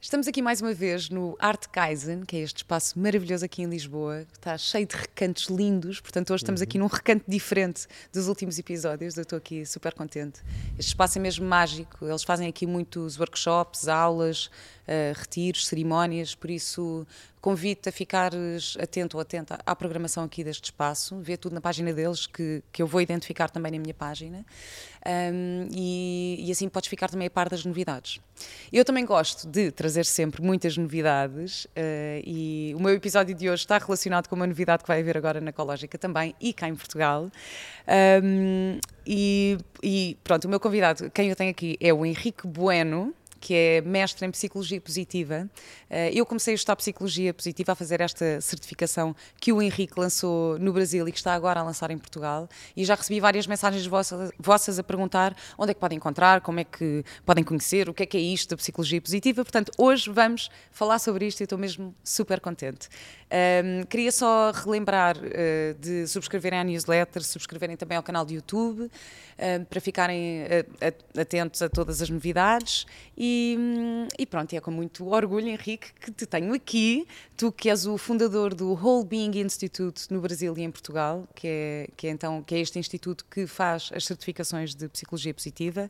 Estamos aqui mais uma vez no Art Kaizen, que é este espaço maravilhoso aqui em Lisboa, que está cheio de recantos lindos. Portanto, hoje estamos aqui num recanto diferente dos últimos episódios. Eu estou aqui super contente. Este espaço é mesmo mágico. Eles fazem aqui muitos workshops, aulas, retiros, cerimónias. Por isso, convido-te a ficares atento ou atenta à programação aqui deste espaço, vê tudo na página deles, que, que eu vou identificar também na minha página, um, e, e, assim podes ficar também a par das novidades. Eu também gosto de trazer sempre muitas novidades, uh, e o meu episódio de hoje está relacionado com uma novidade que vai haver agora na Ecológica também, e cá em Portugal. Um, e, e pronto, o meu convidado, quem eu tenho aqui, é o Henrique Bueno, que é mestre em Psicologia Positiva. Eh, eu comecei a estudar Psicologia Positiva, a fazer esta certificação que o Henrique lançou no Brasil e que está agora a lançar em Portugal. E já recebi várias mensagens vossas, a perguntar onde é que podem encontrar, como é que podem conhecer, o que é que é isto da Psicologia Positiva. Portanto, hoje vamos falar sobre isto e estou mesmo super contente. Um, queria só relembrar uh, de subscreverem à newsletter, subscreverem também ao canal de YouTube, para ficarem uh, atentos a todas as novidades. E, e, pronto, é com muito orgulho, Henrique, que te tenho aqui. Tu que és o fundador do Whole Being Institute no Brasil e em Portugal, que é, que é então que é este instituto que faz as certificações de psicologia positiva,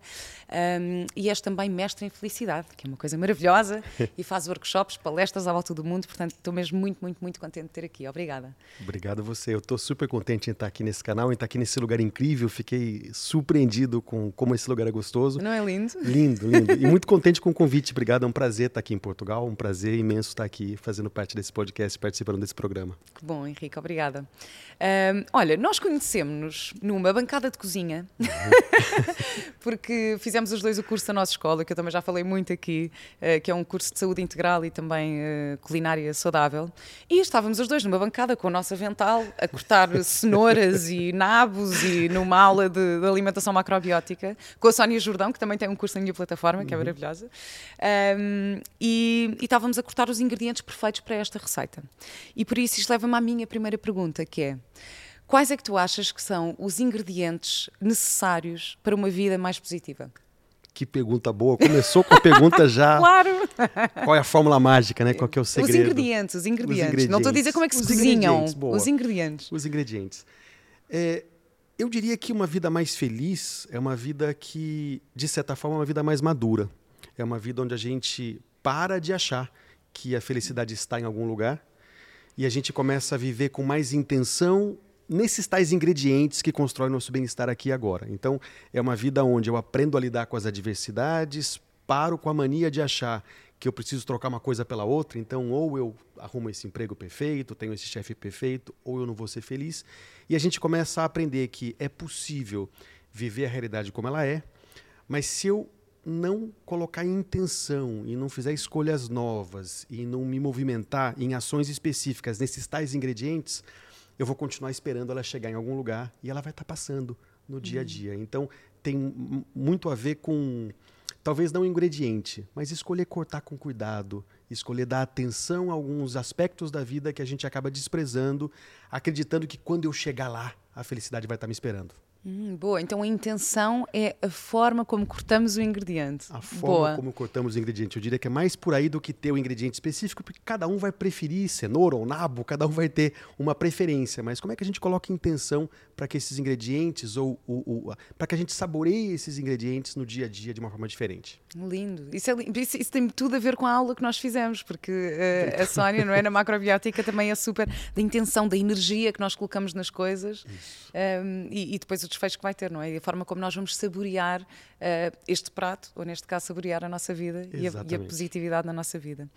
um, e és também mestre em felicidade, que é uma coisa maravilhosa, e faz workshops, palestras à volta do mundo. Portanto, estou mesmo muito, muito, muito contente de ter aqui. Obrigada. Obrigado você. Eu estou super contente em estar aqui nesse canal, em estar aqui nesse lugar incrível. Fiquei surpreendido com como esse lugar é gostoso. Não é lindo? Lindo, lindo. e muito contente com o convite. Obrigado. É um prazer estar aqui em Portugal. Um prazer imenso estar aqui fazendo parte desse podcast, participando desse programa. Que bom, Henrique. Obrigada. Um, olha, nós conhecemos-nos numa bancada de cozinha, uhum. porque fizemos os dois o curso da nossa escola, que eu também já falei muito aqui, uh, que é um curso de saúde integral e também uh, culinária saudável. E estávamos os dois numa bancada com o nosso avental a cortar cenouras e nabos e numa aula de, de, alimentação macrobiótica com a Sónia Jordão, que também tem um curso na minha plataforma, que é uhum. Maravilhosa. Um, e, e estávamos a cortar os ingredientes perfeitos para esta receita. E por isso isto leva-me à minha primeira pergunta, que é Quais é que tu achas que são os ingredientes necessários para uma vida mais positiva? Que pergunta boa. Começou com a pergunta já. claro! Qual é a fórmula mágica, né? Qual é o segredo? Os ingredientes, os ingredientes. Os ingredientes. Não estou a dizer como é que se os cozinham. Ingredientes, os ingredientes. Os ingredientes. É, eu diria que uma vida mais feliz é uma vida que, de certa forma, é uma vida mais madura. É uma vida onde a gente para de achar que a felicidade está em algum lugar e a gente começa a viver com mais intenção nesses tais ingredientes que constroem nosso bem-estar aqui e agora. Então, é uma vida onde eu aprendo a lidar com as adversidades, paro com a mania de achar que eu preciso trocar uma coisa pela outra, então ou eu arrumo esse emprego perfeito, tenho esse chefe perfeito, ou eu não vou ser feliz. E a gente começa a aprender que é possível viver a realidade como ela é, mas se eu não colocar intenção e não fizer escolhas novas e não me movimentar em ações específicas nesses tais ingredientes, eu vou continuar esperando ela chegar em algum lugar e ela vai estar tá passando no dia a uhum. dia. Então, tem muito a ver com, talvez não ingrediente, mas escolher cortar com cuidado, escolher dar atenção a alguns aspectos da vida que a gente acaba desprezando, acreditando que quando eu chegar lá, a felicidade vai estar tá me esperando. Hum, boa, então a intenção é a forma como cortamos o ingrediente. A forma boa. como cortamos o ingrediente. Eu diria que é mais por aí do que ter o ingrediente específico, porque cada um vai preferir cenoura ou nabo, cada um vai ter uma preferência. Mas como é que a gente coloca intenção para que esses ingredientes, ou, ou, ou para que a gente saboreie esses ingredientes no dia a dia de uma forma diferente? Lindo. Isso, é, isso, isso tem tudo a ver com a aula que nós fizemos, porque uh, a Sónia, não é? Na macrobiótica também é super da intenção, da energia que nós colocamos nas coisas um, e, e depois o desfecho que vai ter, não é? E a forma como nós vamos saborear uh, este prato, ou neste caso, saborear a nossa vida e a, e a, positividade na nossa vida.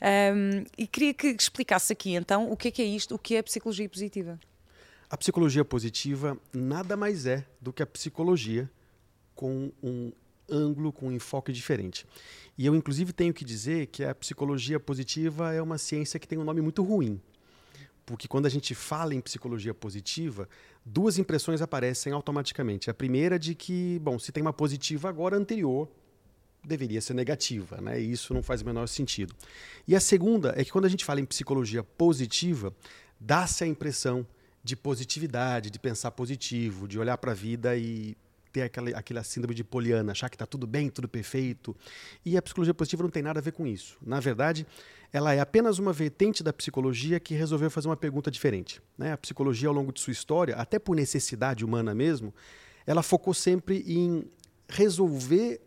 Um, e queria que explicasse aqui então o que é, que é isto, o que é a psicologia positiva. A psicologia positiva nada mais é do que a psicologia com um ângulo, com um enfoque diferente. E eu, inclusive, tenho que dizer que a psicologia positiva é uma ciência que tem um nome muito ruim porque quando a gente fala em psicologia positiva, duas impressões aparecem automaticamente. A primeira de que, bom, se tem uma positiva agora, anterior deveria ser negativa, né? E isso não faz o menor sentido. E a segunda é que quando a gente fala em psicologia positiva, dá-se a impressão de positividade, de pensar positivo, de olhar para a vida e ter aquela, aquela síndrome de Poliana, achar que está tudo bem, tudo perfeito. E a psicologia positiva não tem nada a ver com isso. Na verdade, ela é apenas uma vertente da psicologia que resolveu fazer uma pergunta diferente. Né? A psicologia, ao longo de sua história, até por necessidade humana mesmo, ela focou sempre em resolver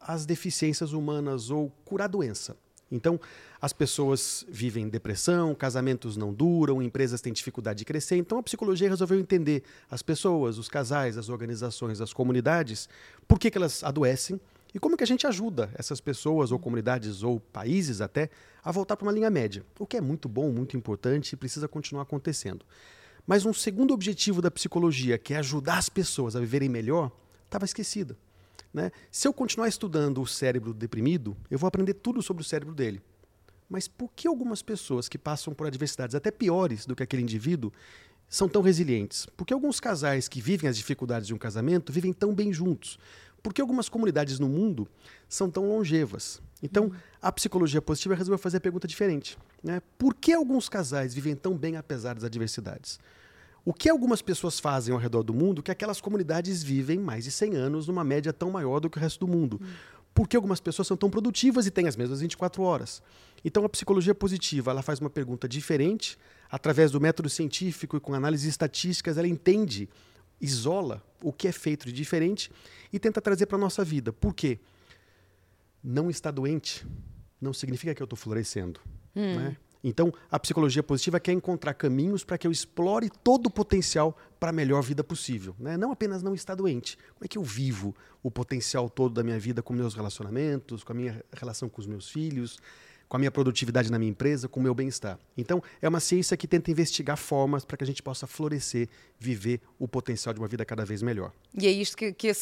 as deficiências humanas ou curar doença. Então, as pessoas vivem depressão, casamentos não duram, empresas têm dificuldade de crescer. Então, a psicologia resolveu entender as pessoas, os casais, as organizações, as comunidades, por que, que elas adoecem e como que a gente ajuda essas pessoas ou comunidades ou países até a voltar para uma linha média, o que é muito bom, muito importante e precisa continuar acontecendo. Mas um segundo objetivo da psicologia, que é ajudar as pessoas a viverem melhor, estava esquecida. Né? Se eu continuar estudando o cérebro deprimido, eu vou aprender tudo sobre o cérebro dele. Mas por que algumas pessoas que passam por adversidades até piores do que aquele indivíduo são tão resilientes? Por que alguns casais que vivem as dificuldades de um casamento vivem tão bem juntos? Por que algumas comunidades no mundo são tão longevas? Então, a psicologia positiva resolveu fazer a pergunta diferente. Né? Por que alguns casais vivem tão bem apesar das adversidades? O que algumas pessoas fazem ao redor do mundo que aquelas comunidades vivem mais de 100 anos numa média tão maior do que o resto do mundo? Hum. Por que algumas pessoas são tão produtivas e têm as mesmas 24 horas? Então, a psicologia positiva ela faz uma pergunta diferente, através do método científico e com análises estatísticas, ela entende, isola o que é feito de diferente e tenta trazer para a nossa vida. Por quê? Não estar doente não significa que eu estou florescendo. Hum. Né? Então, a psicologia positiva quer encontrar caminhos para que eu explore todo o potencial para a melhor vida possível. Né? Não apenas não estar doente. Como é que eu vivo o potencial todo da minha vida com meus relacionamentos, com a minha relação com os meus filhos, com a minha produtividade na minha empresa, com o meu bem-estar. Então, é uma ciência que tenta investigar formas para que a gente possa florescer, viver o potencial de uma vida cada vez melhor. E é isto que, que a,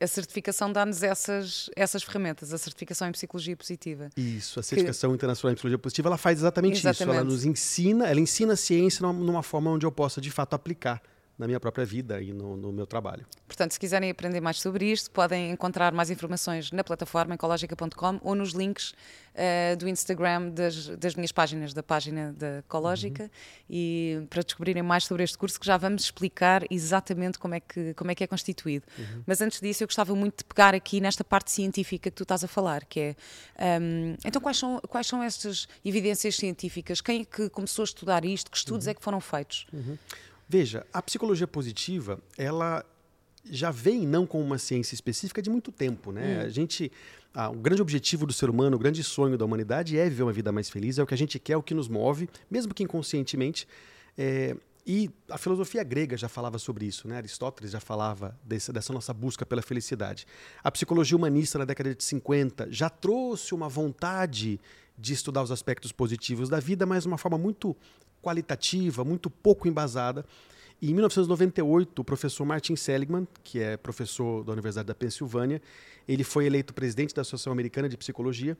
a, certificação dá-nos essas, essas ferramentas, a certificação em psicologia positiva. Isso, a certificação que... internacional em psicologia positiva, ela faz exatamente, exatamente, isso. Ela nos ensina, ela ensina a ciência numa, numa forma onde eu possa de fato aplicar na minha própria vida e no, no, meu trabalho. Portanto, se quiserem aprender mais sobre isto, podem encontrar mais informações na plataforma ecologica.com ou nos links uh, do Instagram das, das, minhas páginas, da página da Ecológica, uhum. e para descobrirem mais sobre este curso que já vamos explicar exatamente como é que, como é, que é constituído. Uhum. Mas antes disso, eu gostava muito de pegar aqui nesta parte científica que tu estás a falar, que é um, então quais são, quais são estas evidências científicas? Quem é que começou a estudar isto? Que estudos uhum. é que foram feitos? Veja, a psicologia positiva, ela já vem não com uma ciência específica de muito tempo, né? Hum. A gente, ah, o grande objetivo do ser humano, o grande sonho da humanidade é viver uma vida mais feliz, é o que a gente quer, é o que nos move, mesmo que inconscientemente. É, e a filosofia grega já falava sobre isso, né? Aristóteles já falava desse, dessa nossa busca pela felicidade. A psicologia humanista na década de 50 já trouxe uma vontade de estudar os aspectos positivos da vida, mas de uma forma muito qualitativa, muito pouco embasada. E em 1998, o professor Martin Seligman, que é professor da Universidade da Pensilvânia, ele foi eleito presidente da Associação Americana de Psicologia.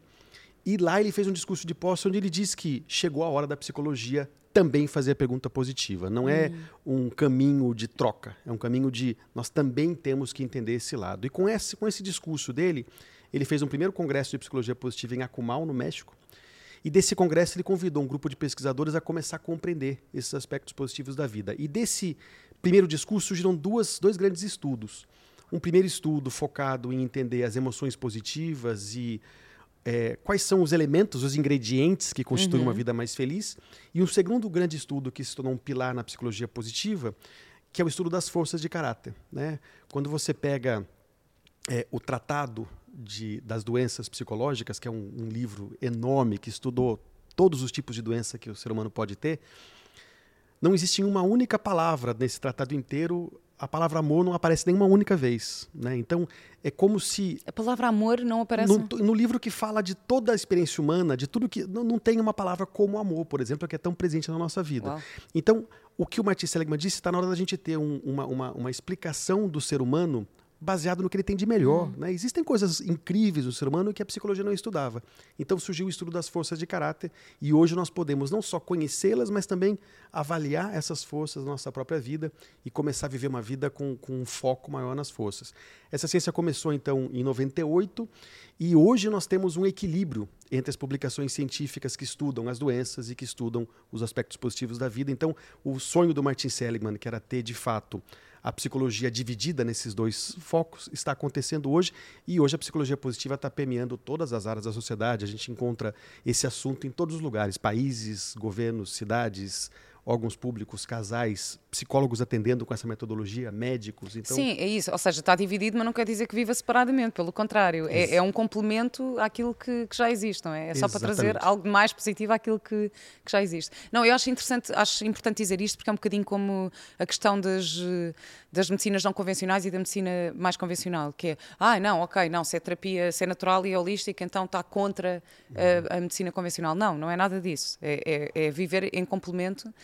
E lá ele fez um discurso de posse onde ele disse que chegou a hora da psicologia também fazer a pergunta positiva. Não é hum. um caminho de troca, é um caminho de nós também temos que entender esse lado. E com esse, com esse discurso dele, ele fez um primeiro congresso de psicologia positiva em Acumal, no México, e desse congresso ele convidou um grupo de pesquisadores a começar a compreender esses aspectos positivos da vida. E desse primeiro discurso surgiram duas, dois grandes estudos. Um primeiro estudo focado em entender as emoções positivas e é, quais são os elementos, os ingredientes que constituem uhum. uma vida mais feliz. E um segundo grande estudo que se tornou um pilar na psicologia positiva, que é o estudo das forças de caráter. Né? Quando você pega é, o tratado de, das doenças psicológicas, que é um, um, livro enorme que estudou todos os tipos de doença que o ser humano pode ter, não existe uma única palavra nesse tratado inteiro. A palavra amor não aparece nenhuma única vez. Né? Então, é como se. A palavra amor não aparece. No, no livro que fala de toda a experiência humana, de tudo que. Não, não tem uma palavra como amor, por exemplo, que é tão presente na nossa vida. Uau. Então, o que o Martin Seligman disse está na hora da gente ter um, uma, uma, uma explicação do ser humano baseado no que ele tem de melhor. Uhum. Né? Existem coisas incríveis no ser humano que a psicologia não estudava. Então surgiu o estudo das forças de caráter e hoje nós podemos não só conhecê-las, mas também avaliar essas forças na nossa própria vida e começar a viver uma vida com, com um foco maior nas forças. Essa ciência começou então em 98 e hoje nós temos um equilíbrio entre as publicações científicas que estudam as doenças e que estudam os aspectos positivos da vida. Então, o sonho do Martin Seligman, que era ter de fato a psicologia dividida nesses dois focos está acontecendo hoje e hoje a psicologia positiva está permeando todas as áreas da sociedade. A gente encontra esse assunto em todos os lugares, países, governos, cidades, órgãos públicos, casais, psicólogos atendendo com essa metodologia, médicos. Então... Sim, é isso. Ou seja, está dividido, mas não quer dizer que viva separadamente. Pelo contrário, é, é um complemento àquilo que, que, já existe, não é? É só Exatamente. para trazer algo mais positivo àquilo que, que, já existe. Não, eu acho interessante, acho importante dizer isto porque é um bocadinho como a questão das, das medicinas não convencionais e da medicina mais convencional, que é, ah, não, ok, não, se é terapia, se é natural e holística, então está contra a, a medicina convencional. Não, não é nada disso. É, é, é viver em complemento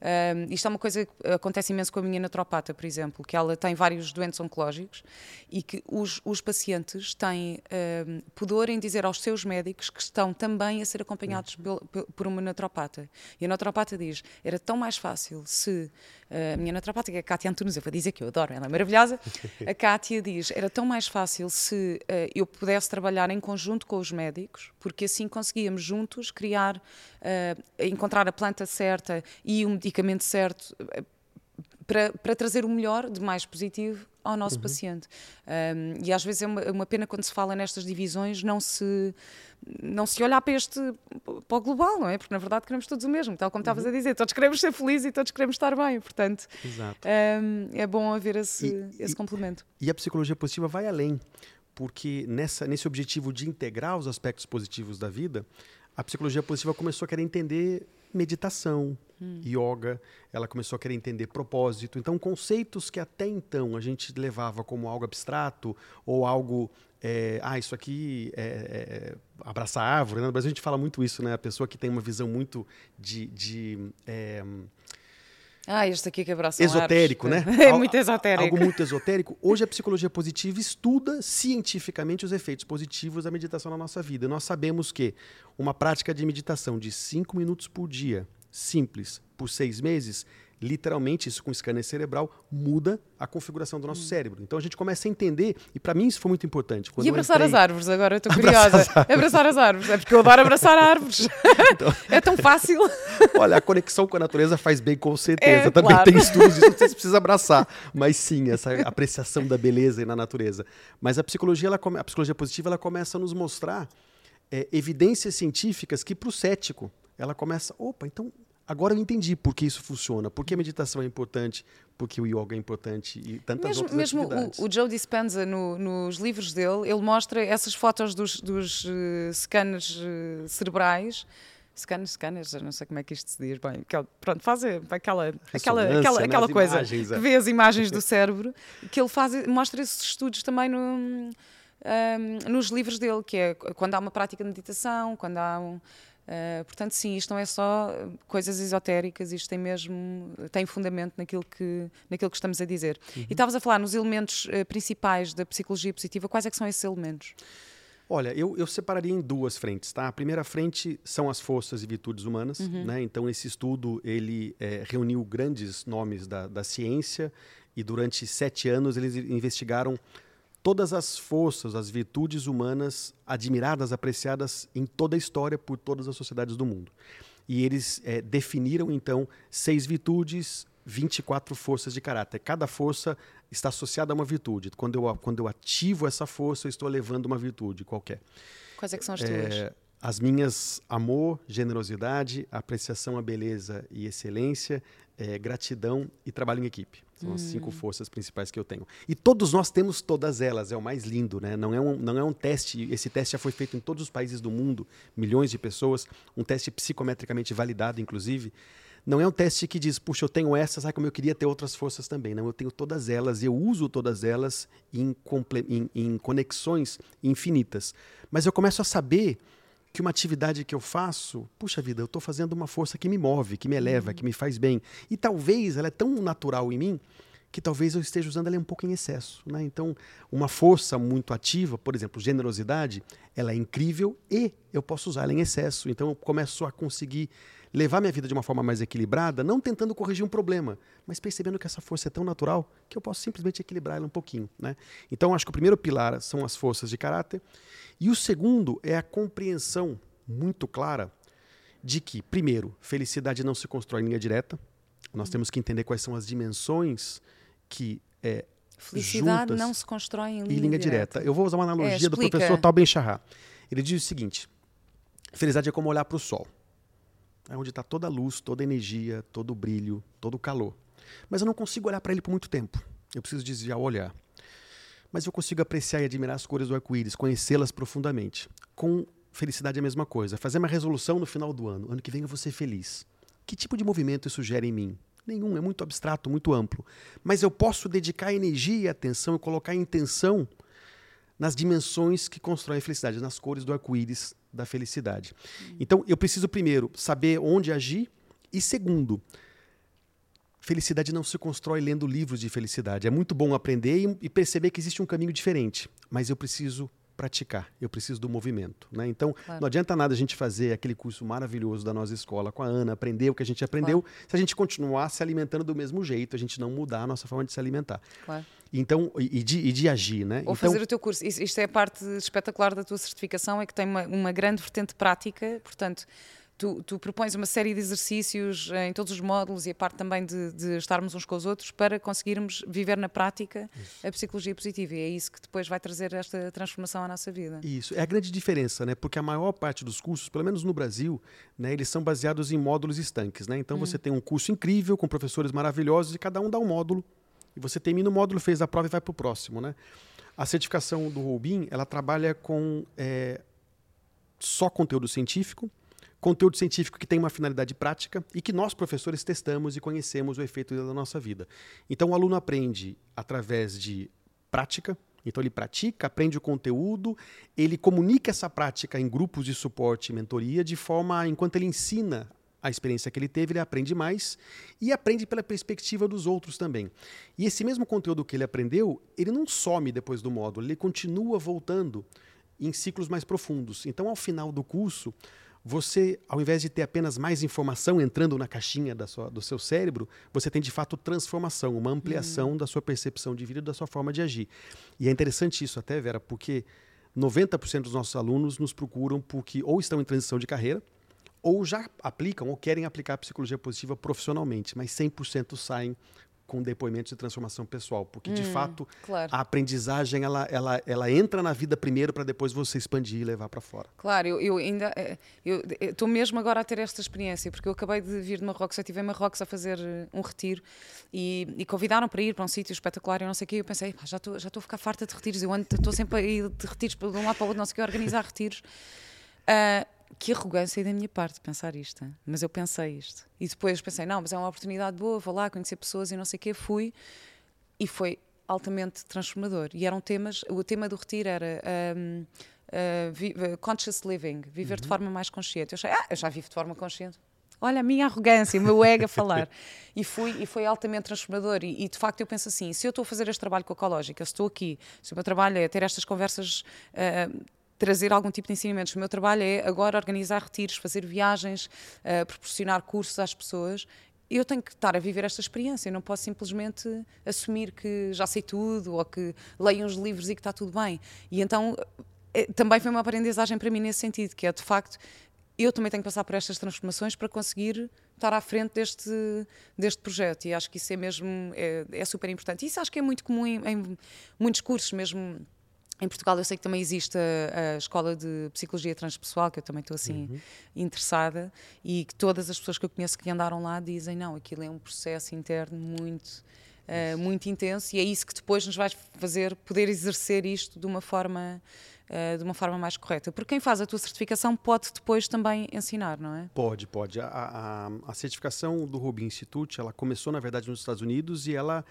um, isto é uma coisa que acontece imenso com a minha naturopata, por exemplo, que ela tem vários doentes oncológicos e que os, os pacientes têm um, pudor em dizer aos seus médicos que estão também a ser acompanhados por, por uma naturopata. E a naturopata diz: era tão mais fácil se a minha naturopata, que é a Cátia Antunes, eu vou dizer que eu adoro, ela é maravilhosa. A Cátia diz: era tão mais fácil se uh, eu pudesse trabalhar em conjunto com os médicos, porque assim conseguíamos juntos criar, uh, encontrar a planta certa e o certo. Uh, para, para, trazer o melhor de mais positivo ao nosso uhum. paciente. Um, e às vezes é uma, uma, pena quando se fala nestas divisões não se não se olhar para este para o global, não é? Porque na verdade queremos todos o mesmo, tal como estavas uhum. a dizer, todos queremos ser felizes e todos queremos estar bem, portanto um, é bom haver esse, e, esse e, complemento. E a psicologia positiva vai além, porque nessa, nesse objetivo de integrar os aspectos positivos da vida, a psicologia positiva começou a querer entender meditação, hum. yoga, ela começou a querer entender propósito. Então, conceitos que até então a gente levava como algo abstrato ou algo. É, ah, isso aqui é, é, abraçar árvore. Né? No Brasil a gente fala muito isso, né? A pessoa que tem uma visão muito de. de é, ah, este aqui que abraça Esotérico, né? É muito esotérico. Algo muito esotérico. Hoje a psicologia positiva estuda cientificamente os efeitos positivos da meditação na nossa vida. Nós sabemos que uma prática de meditação de cinco minutos por dia, simples, por seis meses, literalmente, isso com scanner cerebral, muda a configuração do nosso hum. cérebro. Então a gente começa a entender, e para mim isso foi muito importante. e abraçar entrei... as árvores, agora eu estou curiosa. As abraçar as árvores, é porque eu adoro abraçar árvores. Então... é tão fácil. Olha, a conexão com a natureza faz bem com certeza. É, Também claro. tem estudos disso, se precisa abraçar. Mas sim, essa apreciação da beleza e na natureza. Mas a psicologia, ela, a psicologia positiva, ela começa a nos mostrar é, evidências científicas que para o cético, ela começa, opa, então Agora eu entendi por que isso funciona, por que a meditação é importante, por que o yoga é importante e tantas mesmo, outras mesmo atividades. Mesmo o, o Joe Dispenza, no, nos livros dele, ele mostra essas fotos dos, dos uh, scanners uh, cerebrais, scanners, scanners, não sei como é que isto se diz, bem, pronto, faz aquela, aquela, aquela, aquela coisa imagens, é. que vê as imagens do cérebro, que ele faz, mostra esses estudos também no, um, nos livros dele, que é quando há uma prática de meditação, quando há um Uh, portanto, sim, isto não é só coisas esotéricas, isto tem mesmo tem fundamento naquilo que, naquilo que estamos a dizer. Uhum. E estavas a falar nos elementos uh, principais da psicologia positiva, quais é que são esses elementos? Olha, eu, eu separaria em duas frentes, tá? A primeira frente são as forças e virtudes humanas, uhum. né? Então esse estudo ele é, reuniu grandes nomes da, da ciência e durante sete anos eles investigaram todas as forças, as virtudes humanas admiradas, apreciadas em toda a história por todas as sociedades do mundo. E eles é, definiram, então, seis virtudes, 24 forças de caráter. Cada força está associada a uma virtude. Quando eu, quando eu ativo essa força, eu estou levando uma virtude qualquer. Quais é que são as tuas? É, as minhas, amor, generosidade, apreciação à beleza e excelência, é, gratidão e trabalho em equipe. São hum. as cinco hum. forças principais que eu tenho. E todos nós temos todas elas, é o mais lindo, né? Não é um, não é um teste, esse teste já foi feito em todos os países do mundo, milhões de pessoas, um teste psicometricamente validado, inclusive. Não é um teste que diz, puxa, eu tenho essas, ai como eu queria ter outras forças também. Não, eu tenho todas elas, eu uso todas elas em, em, em conexões infinitas. Mas eu começo a saber que uma atividade que eu faço, puxa vida, eu estou fazendo uma força que me move, que me eleva, uhum. que me faz bem. E talvez ela é tão natural em mim que talvez eu esteja usando ela um pouco em excesso. Né? Então, uma força muito ativa, por exemplo, generosidade, ela é incrível e eu posso usar ela em excesso. Então, eu começo a conseguir levar minha vida de uma forma mais equilibrada, não tentando corrigir um problema, mas percebendo que essa força é tão natural que eu posso simplesmente equilibrar ela um pouquinho. Né? Então, acho que o primeiro pilar são as forças de caráter. E o segundo é a compreensão muito clara de que, primeiro, felicidade não se constrói em linha direta. Nós temos que entender quais são as dimensões que é, Felicidade juntas não se constrói em linha, linha direta. Eu vou usar uma analogia É, do professor Tal Ben. Ele diz o seguinte: felicidade é como olhar para o sol. É onde está toda a luz, toda a energia, todo o brilho, todo o calor. Mas eu não consigo olhar para ele por muito tempo. Eu preciso desviar o olhar. Mas eu consigo apreciar e admirar as cores do arco-íris, conhecê-las profundamente. Com felicidade é a mesma coisa. Fazer uma resolução no final do ano. Ano que vem eu vou ser feliz. Que tipo de movimento isso gera em mim? Nenhum, é muito abstrato, muito amplo. Mas eu posso dedicar energia e atenção e colocar intenção nas dimensões que constroem a felicidade, nas cores do arco-íris da felicidade. Então, eu preciso, primeiro, saber onde agir, e segundo, felicidade não se constrói lendo livros de felicidade. É muito bom aprender e, perceber que existe um caminho diferente, mas eu preciso praticar, eu preciso do movimento. Né? Então, Claro. não adianta nada a gente fazer aquele curso maravilhoso da nossa escola com a Ana, aprender o que a gente aprendeu, se a gente continuar se alimentando do mesmo jeito, a gente não mudar a nossa forma de se alimentar. Claro. Então, e, de, e de agir, né? Ou então, fazer o teu curso. Isto, é a parte espetacular da tua certificação, é que tem uma, uma grande vertente prática, portanto, tu, tu propões uma série de exercícios eh, em todos os módulos e a parte também de, de estarmos uns com os outros para conseguirmos viver na prática a psicologia positiva. E é isso que depois vai trazer esta transformação à nossa vida. Isso, é a grande diferença, né? Porque a maior parte dos cursos, pelo menos no Brasil, né, eles são baseados em módulos estanques, né? Então você tem um curso incrível com professores maravilhosos e cada um dá um módulo. E você termina o módulo, fez a prova e vai para o próximo, né? A certificação do Rubin, ela trabalha com é, só conteúdo científico, conteúdo científico que tem uma finalidade prática e que nós, professores, testamos e conhecemos o efeito da nossa vida. Então, o aluno aprende através de prática, então ele pratica, aprende o conteúdo, ele comunica essa prática em grupos de suporte e mentoria, de forma, enquanto ele ensina a experiência que ele teve, ele aprende mais e aprende pela perspectiva dos outros também. E esse mesmo conteúdo que ele aprendeu, ele não some depois do módulo, ele continua voltando em ciclos mais profundos. Então, ao final do curso, você, ao invés de ter apenas mais informação entrando na caixinha sua, do seu cérebro, você tem de fato transformação, uma ampliação da sua percepção de vida e da sua forma de agir. E é interessante isso até, Vera, porque 90% dos nossos alunos nos procuram porque ou estão em transição de carreira, ou já aplicam ou querem aplicar a psicologia positiva profissionalmente, mas 100% saem com depoimentos de transformação pessoal, porque de fato claro. a aprendizagem ela, ela, ela entra na vida primeiro para depois você expandir e levar para fora. Claro, eu, eu ainda eh, eu estou mesmo agora a ter esta experiência, porque eu acabei de vir de Marrocos, eu estive em Marrocos a fazer eh, um retiro e, e convidaram para ir para um sítio espetacular e não sei o quê. Eu pensei, "Pá, já estou já estou a ficar farta de retiros, eu ando- estou sempre a ir de retiros de um lado para o outro, não sei o quê, a organizar retiros. Ah, que arrogância da minha parte pensar isto, mas eu pensei isto. E depois pensei, não, mas é uma oportunidade boa, vou lá conhecer pessoas e não sei o quê. Fui e foi altamente transformador. E eram temas, o tema do retiro era um, uh, vi- uh, conscious living, viver de forma mais consciente. Eu achei, ah, eu já vivo de forma consciente. Olha a minha arrogância, o meu ego a falar. E, fui, e foi altamente transformador. E, e, de facto eu penso assim: se eu estou a fazer este trabalho com a Ecológica, se estou aqui, se o meu trabalho é ter estas conversas, uh, trazer algum tipo de ensinamentos, o meu trabalho é agora organizar retiros, fazer viagens, uh, proporcionar cursos às pessoas, eu tenho que estar a viver esta experiência, eu não posso simplesmente assumir que já sei tudo ou que leio uns livros e que está tudo bem. E então eh, também foi uma aprendizagem para mim nesse sentido, que é de facto eu também tenho que passar por estas transformações para conseguir estar à frente deste, deste projeto e acho que isso é mesmo é, é super importante. Isso acho que é muito comum em, em muitos cursos mesmo. Em Portugal eu sei que também existe a, a escola de psicologia transpessoal, que eu também estou assim interessada, e que todas as pessoas que eu conheço que andaram lá dizem não, aquilo é um processo interno muito uh, muito intenso e é isso que depois nos vai fazer poder exercer isto de uma forma uh, de uma forma mais correta. Porque quem faz a tua certificação pode depois também ensinar, não é? Pode, pode. A, a, a certificação do Rubin Institute, ela começou, na verdade, nos Estados Unidos e ela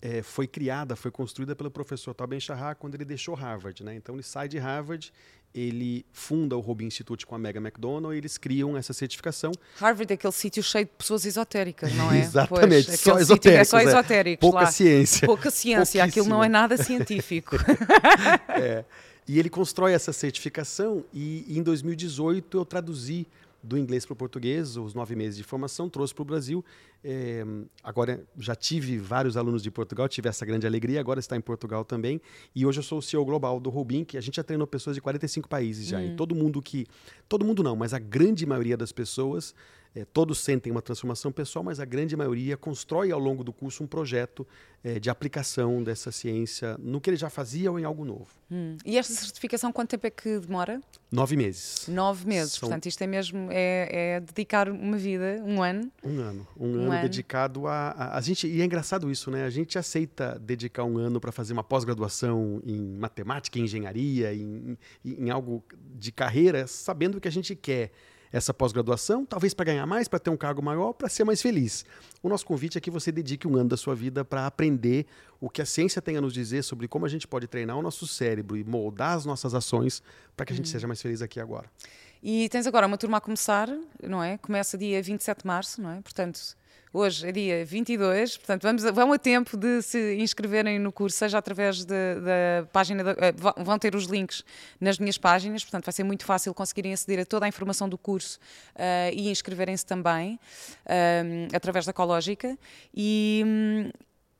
é, foi criada, foi construída pelo professor Tal Ben Shahar quando ele deixou Harvard. Né? Então, ele sai de Harvard ele funda o Robin Institute com a Mega McDonald e eles criam essa certificação. Harvard é aquele sítio cheio de pessoas esotéricas, não é? Exatamente, pois, só esotéricos. É só esotéricos Pouca lá. ciência. Pouca ciência, aquilo não é nada científico. é. E ele constrói essa certificação e, e em 2018 eu traduzi do inglês para o português, os nove meses de formação, trouxe para o Brasil. É, agora já tive vários alunos de Portugal, tive essa grande alegria, agora está em Portugal também. E hoje eu sou o CEO global do Rubin, que a gente já treinou pessoas de 45 países já. Hum. E todo mundo que. Todo mundo não, mas a grande maioria das pessoas é, todos sentem uma transformação pessoal, mas a grande maioria constrói ao longo do curso um projeto é, de aplicação dessa ciência no que ele já fazia ou em algo novo. Hum. E esta certificação, quanto tempo é que demora? Nove meses. Nove meses, São... portanto, isto é mesmo é, é, dedicar uma vida, um ano. Um ano, um, um ano, ano, dedicado a, a, a, gente. E é engraçado isso, né? A gente aceita dedicar um ano para fazer uma pós-graduação em matemática, em engenharia, em, em, em algo de carreira, sabendo o que a gente quer essa pós-graduação, talvez para ganhar mais, para ter um cargo maior, para ser mais feliz. O nosso convite é que você dedique um ano da sua vida para aprender o que a ciência tem a nos dizer sobre como a gente pode treinar o nosso cérebro e moldar as nossas ações para que a gente hum. seja mais feliz aqui agora. E tens agora uma turma a começar, não é? Começa dia 27 de março, não é? Portanto, Hoje é dia 22, portanto, vamos, vão a tempo de se inscreverem no curso, seja através da página, de, uh, vão ter os links nas minhas páginas, portanto, vai ser muito fácil conseguirem aceder a toda a informação do curso uh, e inscreverem-se também uh, através da Cológica. E,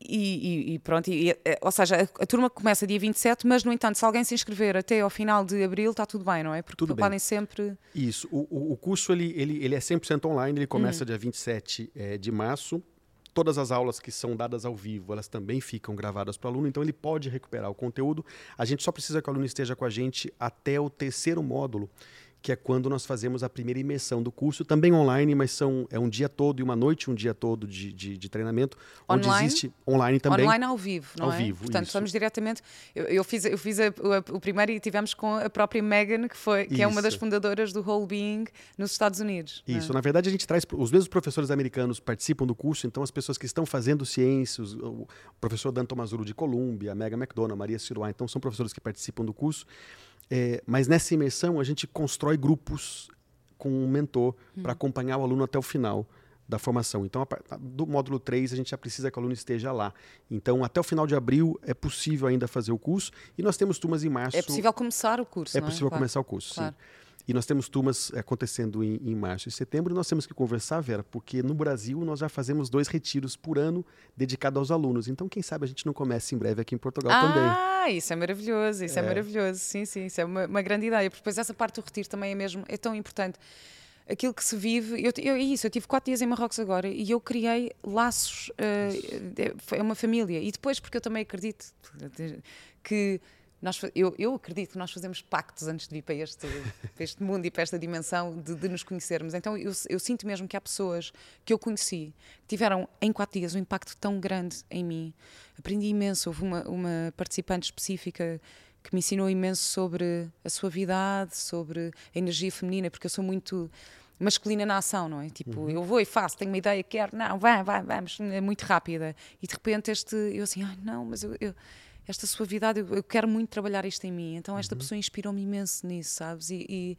hum, e, e, pronto, e, eh, ou seja, a, a, turma começa dia 27, mas no entanto, se alguém se inscrever até ao final de abril, está tudo bem, não é? Porque tudo podem bem. sempre. Isso, o, o curso ele, ele, ele é 100% online, ele começa hum. dia 27 é, de março. Todas as aulas que são dadas ao vivo, elas também ficam gravadas para o aluno, então ele pode recuperar o conteúdo. A gente só precisa que o aluno esteja com a gente até o terceiro módulo que é quando nós fazemos a primeira imersão do curso, também online, mas são, é um dia todo e uma noite, um dia todo de, de, de treinamento, online? onde existe online também. Online ao vivo, não ao é? vivo, Portanto, isso. vamos diretamente. Eu, eu fiz, eu fiz a, a, o primeiro e tivemos com a própria Megan, que, foi, que é uma das fundadoras do Whole Being nos Estados Unidos. É? Isso, é? na verdade a gente traz, os mesmos professores americanos participam do curso, então as pessoas que estão fazendo ciências, o professor Dan Tomazuro de Colômbia, a Mega McDonald, Maria Ciruá, então são professores que participam do curso. É, mas nessa imersão a gente constrói grupos com um mentor hum. para acompanhar o aluno até o final da formação. Então, do módulo 3, a gente já precisa que o aluno esteja lá. Então, até o final de abril é possível ainda fazer o curso e nós temos turmas em março. É possível começar o curso, É possível é? começar claro. o curso, claro. sim. E nós temos turmas acontecendo em, em, março e setembro. E nós temos que conversar, Vera, porque no Brasil nós já fazemos dois retiros por ano dedicados aos alunos. Então, quem sabe a gente não comece em breve aqui em Portugal ah, também. Ah, isso é maravilhoso, isso é, é maravilhoso. Sim, sim, isso é uma, uma, grande ideia. Porque depois essa parte do retiro também é mesmo, é tão importante. Aquilo que se vive, eu, eu, é isso, eu tive quatro dias em Marrocos agora e eu criei laços, uh, é uma família. E depois, porque eu também acredito que nós, eu, eu, acredito que nós fazemos pactos antes de vir para este, para este mundo e para esta dimensão de, de nos conhecermos. Então eu, eu, sinto mesmo que há pessoas que eu conheci que tiveram em quatro dias um impacto tão grande em mim. Aprendi imenso. Houve uma, uma participante específica que me ensinou imenso sobre a suavidade, sobre a energia feminina, porque eu sou muito masculina na ação, não é? Tipo, uhum. eu vou e faço, tenho uma ideia, quero, não, vai, vai, vamos, é muito rápida. E de repente este, eu assim, ai, não, mas eu, eu esta suavidade, eu, eu, quero muito trabalhar isto em mim. Então esta uhum. pessoa inspirou-me imenso nisso, sabes? E, e,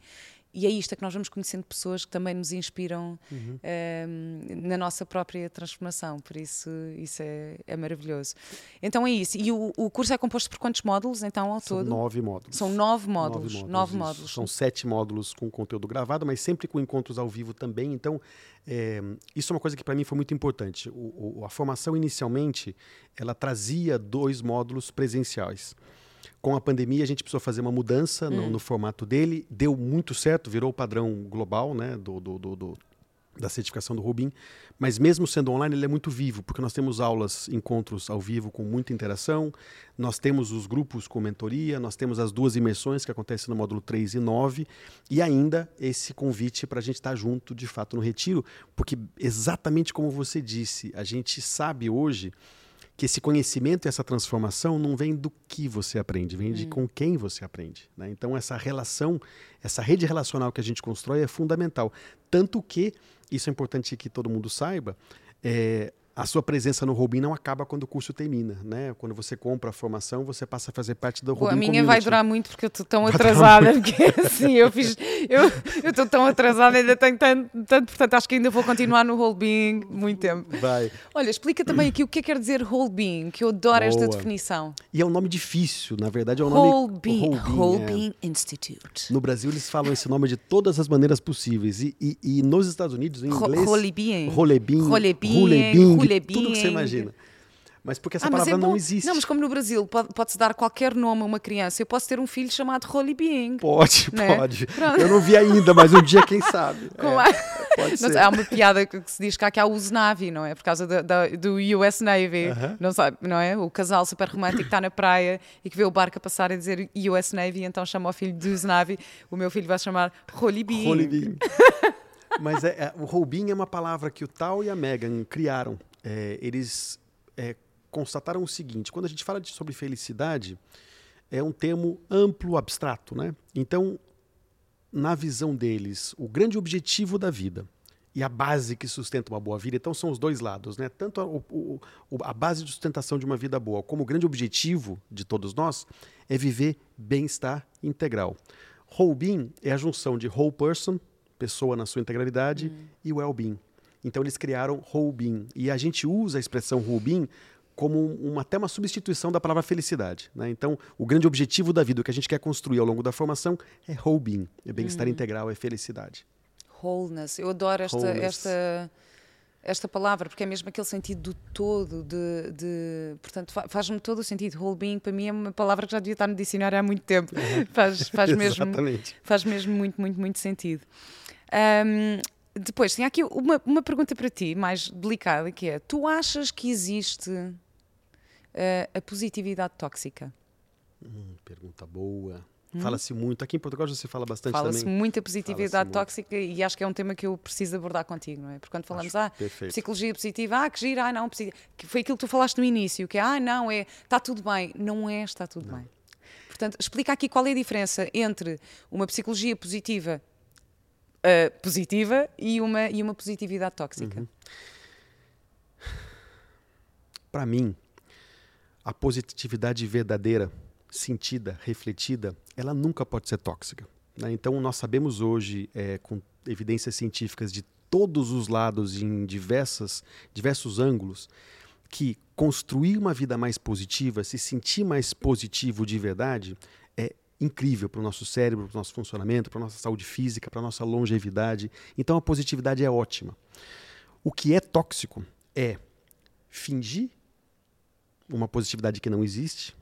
e, é isto é que nós vamos conhecendo pessoas que também nos inspiram uhum. um, ehm, na nossa própria transformação. Por isso, isso é, é maravilhoso. Então é isso. E o, o, curso é composto por quantos módulos, então, ao São todo? Nove módulos. São nove módulos. Nove módulos. Nove módulos. São sete módulos com conteúdo gravado, mas sempre com encontros ao vivo também. Então, é, isso é uma coisa que para mim foi muito importante. O, o, a formação inicialmente ela trazia dois módulos presenciais. Com a pandemia, a gente precisou fazer uma mudança no, hum. no formato dele. Deu muito certo, virou o padrão global né, do, do, do, do da certificação do Rubin, mas mesmo sendo online ele é muito vivo, porque nós temos aulas, encontros ao vivo com muita interação, nós temos os grupos com mentoria, nós temos as duas imersões que acontecem no módulo 3 e 9, e ainda esse convite para a gente estar tá junto de fato no retiro, porque exatamente como você disse, a gente sabe hoje que esse conhecimento e essa transformação não vem do que você aprende, vem de hum. com quem você aprende. Né? Então, essa relação, essa rede relacional que a gente constrói é fundamental. Tanto que, isso é importante que todo mundo saiba, é, a sua presença no Robin não acaba quando o curso termina, né? Quando você compra a formação, você passa a fazer parte do Robin A minha Community. vai durar muito porque eu estou tão vai atrasada, porque assim, eu fiz, eu estou tão atrasada, ainda tenho tanto, tanto, portanto acho que ainda vou continuar no being muito tempo. Vai. Olha, explica também aqui o que é que quer dizer being, que eu adoro Boa. esta definição. E é um nome difícil, na verdade é um whole nome... Whole é. Institute. No Brasil eles falam esse nome de todas as maneiras possíveis e, e, e nos Estados Unidos, em inglês... Being. Whole Being. Tudo que você imagina. Mas porque essa ah, palavra é não existe. Não, mas como no Brasil pode-se pode dar qualquer nome a uma criança, eu posso ter um filho chamado Rolly Being. Pode, né? pode. Pronto. Eu não vi ainda, mas um dia quem sabe. É, pode ser. Há uma piada que se diz cá que há o Navy, não é? Por causa da, da, do US Navy. Uh -huh. Não sabe, não é? O casal super romântico está na praia e que vê o barco a passar a dizer US Navy, então chama o filho de Navy. O meu filho vai chamar. Rolly Being. mas é, é, o Robin é uma palavra que o Tal e a Megan criaram. É, eles é, constataram o seguinte: quando a gente fala de, sobre felicidade, é um termo amplo, abstrato, né? Então, na visão deles, o grande objetivo da vida e a base que sustenta uma boa vida, então são os dois lados, né? Tanto a, o, a base de sustentação de uma vida boa, como o grande objetivo de todos nós é viver bem-estar integral. Whole being é a junção de whole person, pessoa na sua integralidade, hum. e well-being, então eles criaram Houbin. E a gente usa a expressão Houbin como uma, até uma substituição da palavra felicidade. Né? Então, o grande objetivo da vida, o que a gente quer construir ao longo da formação, é Houbin. É bem-estar uhum. integral, é felicidade. Wholeness. Eu adoro esta, esta, esta palavra, porque é mesmo aquele sentido do todo, de, de portanto, faz-me todo o sentido. Whole being, para mim, é uma palavra que já devia estar no dicionário há muito tempo. Uhum. faz, faz, mesmo, faz mesmo muito, muito, muito sentido. Um, depois, tinha aqui uma, uma pergunta para ti, mais delicada, que é: tu achas que existe uh, a positividade tóxica? Hum, pergunta boa. Hum? Fala-se muito. Aqui em Portugal já se fala bastante fala também. Fala-se muita positividade tóxica muito. e acho que é um tema que eu preciso abordar contigo, não é? Porque quando falamos, acho ah, perfeito. psicologia positiva, ah, que gira, ah, não, que foi aquilo que tu falaste no início, que é, ah, não, é, está tudo bem. Não é, está tudo não. bem. Portanto, explica aqui qual é a diferença entre uma psicologia positiva uh, positiva e uma, e uma positividade tóxica. Uhum. Para mim, a positividade verdadeira, sentida, refletida, ela nunca pode ser tóxica. Né? Então, nós sabemos hoje, é, com evidências científicas de todos os lados, em diversas, diversos ângulos, que construir uma vida mais positiva, se sentir mais positivo de verdade, incrível para o nosso cérebro, para o nosso funcionamento, para a nossa saúde física, para a nossa longevidade. Então a positividade é ótima. O que é tóxico é fingir uma positividade que não existe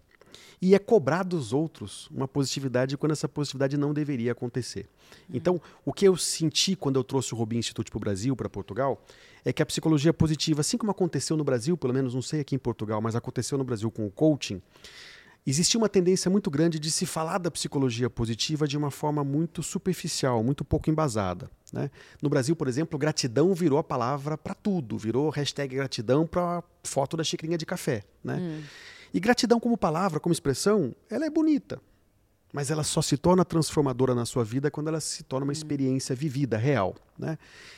e é cobrar dos outros uma positividade quando essa positividade não deveria acontecer. Então, o que eu senti quando eu trouxe o Robin Institute para o Brasil, para Portugal, é que a psicologia positiva, assim como aconteceu no Brasil, pelo menos não sei aqui em Portugal, mas aconteceu no Brasil com o coaching, existia uma tendência muito grande de se falar da psicologia positiva de uma forma muito superficial, muito pouco embasada. Né? No Brasil, por exemplo, gratidão virou a palavra para tudo, virou hashtag gratidão para foto da xicrinha de café. Né? Hum. E gratidão como palavra, como expressão, ela é bonita mas ela só se torna transformadora na sua vida quando ela se torna uma hum. experiência vivida, real. Né?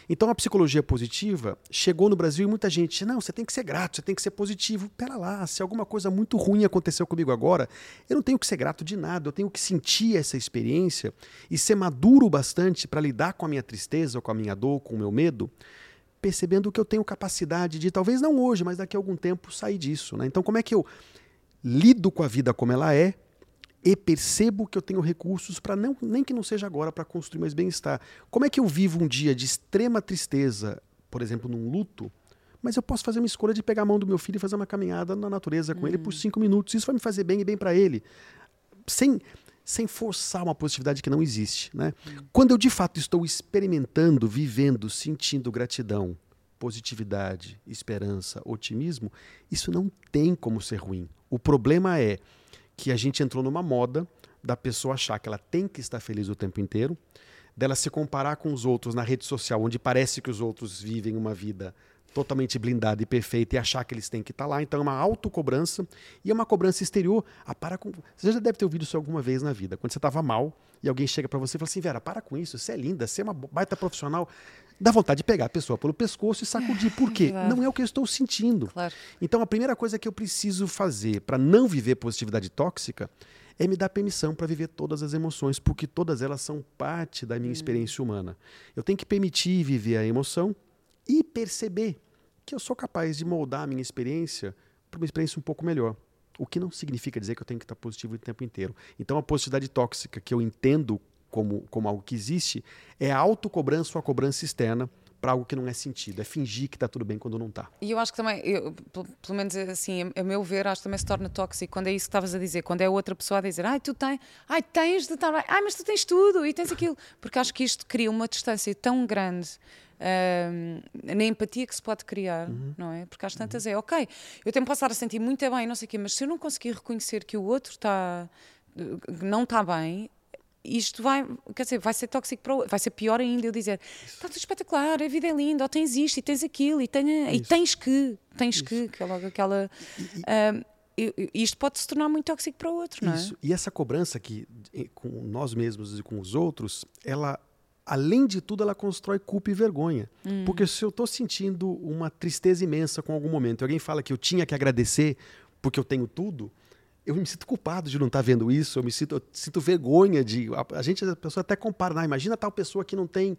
Então a psicologia positiva chegou no Brasil e muita gente, não, você tem que ser grato, você tem que ser positivo. Pera lá, se alguma coisa muito ruim aconteceu comigo agora, eu não tenho que ser grato de nada, eu tenho que sentir essa experiência e ser maduro bastante para lidar com a minha tristeza, com a minha dor, com o meu medo, percebendo que eu tenho capacidade de, talvez não hoje, mas daqui a algum tempo, sair disso. Né? Então como é que eu lido com a vida como ela é, e percebo que eu tenho recursos para não nem que não seja agora para construir mais bem-estar. Como é que eu vivo um dia de extrema tristeza, por exemplo, num luto, mas eu posso fazer uma escolha de pegar a mão do meu filho e fazer uma caminhada na natureza com ele por hum. cinco minutos. Isso vai me fazer bem e bem para ele, sem sem forçar uma positividade que não existe, né? Hum. Quando eu de fato estou experimentando, vivendo, sentindo gratidão, positividade, esperança, otimismo, isso não tem como ser ruim. O problema é que a gente entrou numa moda da pessoa achar que ela tem que estar feliz o tempo inteiro, dela se comparar com os outros na rede social, onde parece que os outros vivem uma vida totalmente blindada e perfeita e achar que eles têm que estar lá. Então é uma autocobrança e é uma cobrança exterior. Ah, para com... Você já deve ter ouvido isso alguma vez na vida. Quando você estava mal e alguém chega para você e fala assim, Vera, para com isso, você é linda, você é uma baita profissional. Dá vontade de pegar a pessoa pelo pescoço e sacudir. Por quê? Claro. Não é o que eu estou sentindo. Claro. Então, a primeira coisa que eu preciso fazer para não viver positividade tóxica é me dar permissão para viver todas as emoções, porque todas elas são parte da minha experiência humana. Eu tenho que permitir viver a emoção e perceber que eu sou capaz de moldar a minha experiência para uma experiência um pouco melhor. O que não significa dizer que eu tenho que estar positivo o tempo inteiro. Então, a positividade tóxica que eu entendo como, como algo que existe é a autocobrança ou a cobrança externa para algo que não é sentido. É fingir que está tudo bem quando não está. E eu acho que também, eu, pelo, menos assim, a, a meu ver, acho que também se torna tóxico quando é isso que estavas a dizer, quando é outra pessoa a dizer, ai, tu tens, ai, tens de estar ai, mas tu tens tudo e tens aquilo. Porque acho que isto cria uma distância tão grande. hum, na empatia que se pode criar, não é? Porque às tantas é ok, eu tenho estar a sentir muito bem, não sei o quê, mas se eu não conseguir reconhecer que o outro está não está bem, isto vai, quer dizer, vai ser tóxico para o vai ser pior ainda eu dizer, está tudo espetacular, a vida é linda, ou tens isto e tens aquilo, e, tenha, e Isso. tens que, tens que, que é logo aquela. e isto pode se tornar muito tóxico para o outro, não é? Isso. E essa cobrança que com nós mesmos e com os outros, ela, além de tudo, ela constrói culpa e vergonha. Hum. Porque se eu estou sentindo uma tristeza imensa com algum momento, e alguém fala que eu tinha que agradecer porque eu tenho tudo, eu me sinto culpado de não estar vendo isso, eu me sinto, eu sinto vergonha de. A, a gente, a pessoa até compara, "Ah, imagina tal pessoa que não tem.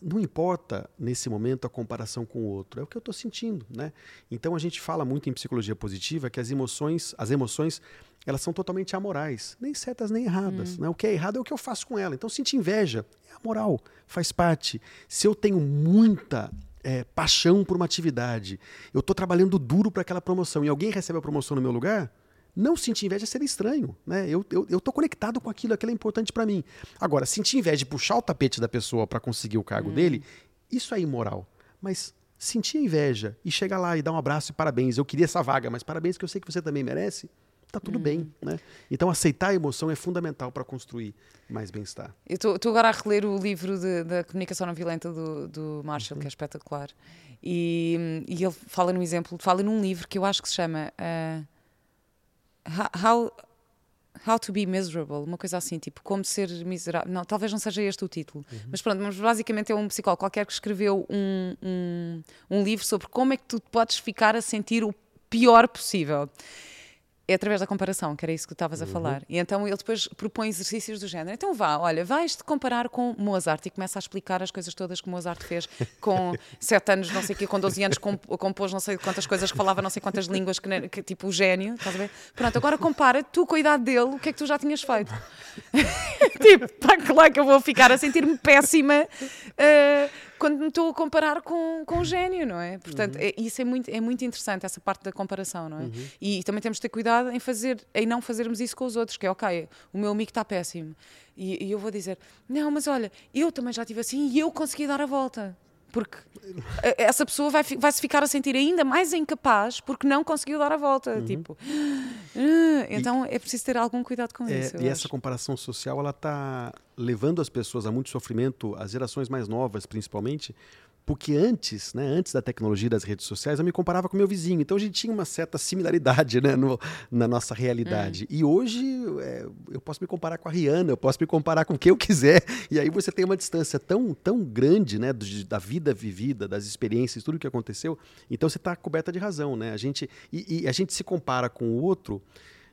Não importa nesse momento a comparação com o outro, é o que eu estou sentindo, né? Então a gente fala muito em psicologia positiva que as emoções, as emoções, elas são totalmente amorais, nem certas nem erradas, né? O que é errado é o que eu faço com ela. Então sentir inveja é amoral, faz parte. Se eu tenho muita é, paixão por uma atividade, eu estou trabalhando duro para aquela promoção e alguém recebe a promoção no meu lugar, não sentir inveja seria estranho, né? Eu, eu, eu tô conectado com aquilo, aquilo é importante para mim. Agora, sentir inveja de puxar o tapete da pessoa para conseguir o cargo dele, isso é imoral. Mas sentir inveja e chegar lá e dar um abraço e parabéns, eu queria essa vaga, mas parabéns que eu sei que você também merece, tá tudo bem, né? Então aceitar a emoção é fundamental para construir mais bem-estar. Eu estou agora a reler o livro de- da comunicação não violenta do, do Marshall, que é espetacular. E, e ele fala num exemplo, fala num livro que eu acho que se chama ah, How, How to be Miserable, uma coisa assim, tipo, como ser miserável. Não, talvez não seja este o título, mas pronto, mas basicamente é um psicólogo qualquer que escreveu um, um, um livro sobre como é que tu podes ficar a sentir o pior possível. É através da comparação, que era isso que tu estavas a falar. E então ele depois propõe exercícios do género. Então vá, olha, vais-te comparar com Mozart e começa a explicar as coisas todas que Mozart fez com 7 anos, não sei o quê, com 12 anos, comp- compôs não sei quantas coisas, que falava não sei quantas línguas, que, que tipo o gênio, estás a ver? Pronto, agora compara tu com a idade dele, o que é que tu já tinhas feito? tipo, pá, claro que eu vou ficar a sentir-me péssima eh, quando me estou a comparar com, com o gênio, não é? Portanto, é- isso é muito, é muito interessante, essa parte da comparação, não é? E também temos de ter cuidado em, fazer, em não fazermos isso com os outros, que é, ok, o meu amigo está péssimo. E, e eu vou dizer, não, mas olha, eu também já estive assim e eu consegui dar a volta. Porque essa pessoa vai, vai se ficar a sentir ainda mais incapaz porque não conseguiu dar a volta. Tipo, "Ah", então é preciso ter algum cuidado com É, isso. e essa acho. comparação social ela está levando as pessoas a muito sofrimento, as gerações mais novas principalmente, porque antes, né, antes da tecnologia das redes sociais, eu me comparava com meu vizinho, então a gente tinha uma certa similaridade né, no- na nossa realidade. E hoje é, eu posso me comparar com a Rihanna, eu posso me comparar com quem eu quiser, e aí você tem uma distância tão, tão grande né, do- da vida vivida, das experiências, tudo que aconteceu, então você está coberta de razão. Né? A gente, e, e a gente se compara com o outro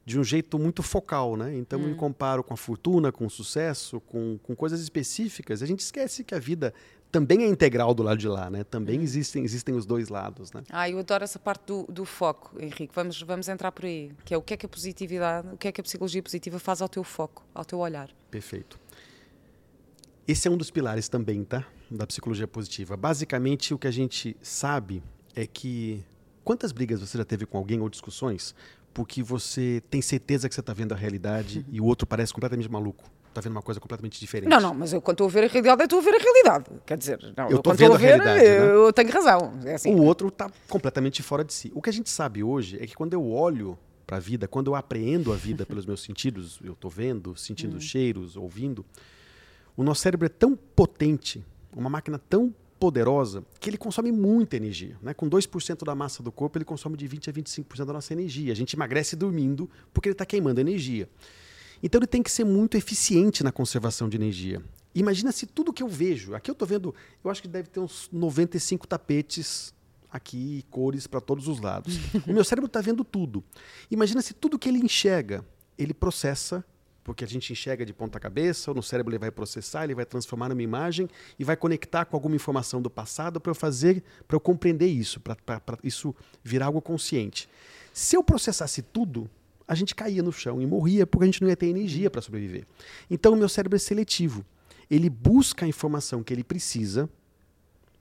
de um jeito muito focal, né? Então eu me comparo com a fortuna, com o sucesso, com, com coisas específicas. A gente esquece que a vida também é integral do lado de lá, né? Também existem, existem os dois lados, né? Ah, eu adoro essa parte do, do foco, Henrique. Vamos, vamos entrar por aí. Que é o que é que a positividade, o que é que a psicologia positiva faz ao teu foco, ao teu olhar. Perfeito. Esse é um dos pilares também, tá? Da psicologia positiva. Basicamente, o que a gente sabe é que quantas brigas você já teve com alguém ou discussões porque você tem certeza que você está vendo a realidade e o outro parece completamente maluco, está vendo uma coisa completamente diferente. Não, não, mas eu quando estou a ver a realidade, eu estou a ver a realidade. Quer dizer, não, Eu quando estou a realidade, né? eu tenho razão. É assim. O outro está completamente fora de si. O que a gente sabe hoje é que quando eu olho para a vida, quando eu apreendo a vida pelos meus sentidos, eu estou vendo, sentindo Hum. cheiros, ouvindo, o nosso cérebro é tão potente, uma máquina tão poderosa, que ele consome muita energia. Né? Com 2% da massa do corpo, ele consome de 20% a 25% da nossa energia. A gente emagrece dormindo porque ele está queimando energia. Então ele tem que ser muito eficiente na conservação de energia. Imagina se tudo que eu vejo, aqui eu estou vendo, eu acho que deve ter uns 95 tapetes aqui, cores para todos os lados. o meu cérebro está vendo tudo. Imagina se tudo que ele enxerga, ele processa, porque a gente enxerga de ponta cabeça, ou no cérebro ele vai processar, ele vai transformar numa imagem e vai conectar com alguma informação do passado para eu fazer, para eu compreender isso, para isso virar algo consciente. Se eu processasse tudo, a gente caía no chão e morria porque a gente não ia ter energia para sobreviver. Então o meu cérebro é seletivo. Ele busca a informação que ele precisa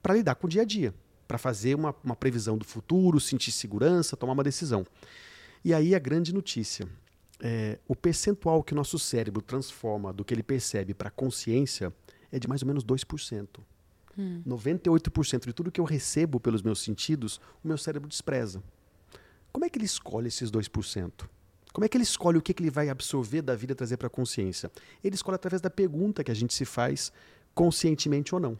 para lidar com o dia a dia, para fazer uma, uma previsão do futuro, sentir segurança, tomar uma decisão. E aí a grande notícia. É, o percentual que o nosso cérebro transforma do que ele percebe para consciência é de mais ou menos 2%. Hum. 98% de tudo que eu recebo pelos meus sentidos, o meu cérebro despreza. Como é que ele escolhe esses 2%? Como é que ele escolhe o que, que ele vai absorver da vida e trazer para a consciência? Ele escolhe através da pergunta que a gente se faz, conscientemente ou não.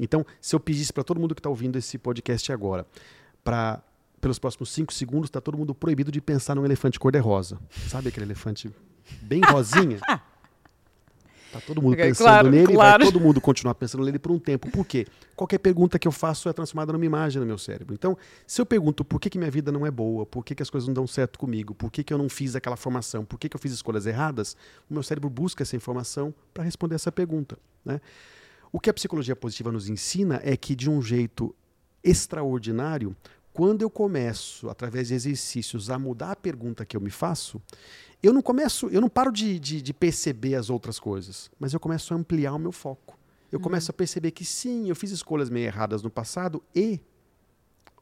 Então, se eu pedisse para todo mundo que está ouvindo esse podcast agora, para pelos próximos cinco segundos, está todo mundo proibido de pensar num elefante cor-de-rosa. Sabe aquele elefante bem rosinha? Tá todo mundo okay, pensando claro, nele claro. vai todo mundo continuar pensando nele por um tempo. Por quê? Qualquer pergunta que eu faço é transformada numa imagem no meu cérebro. Então, se eu pergunto por que, que minha vida não é boa, por que, que as coisas não dão certo comigo, por que, que eu não fiz aquela formação, por que, que eu fiz escolhas erradas, o meu cérebro busca essa informação para responder essa pergunta. Né? O que a psicologia positiva nos ensina é que, de um jeito extraordinário, quando eu começo, através de exercícios, a mudar a pergunta que eu me faço, eu não começo, eu não paro de, de, de, perceber as outras coisas, mas eu começo a ampliar o meu foco. Eu uhum. começo a perceber que sim, eu fiz escolhas meio erradas no passado e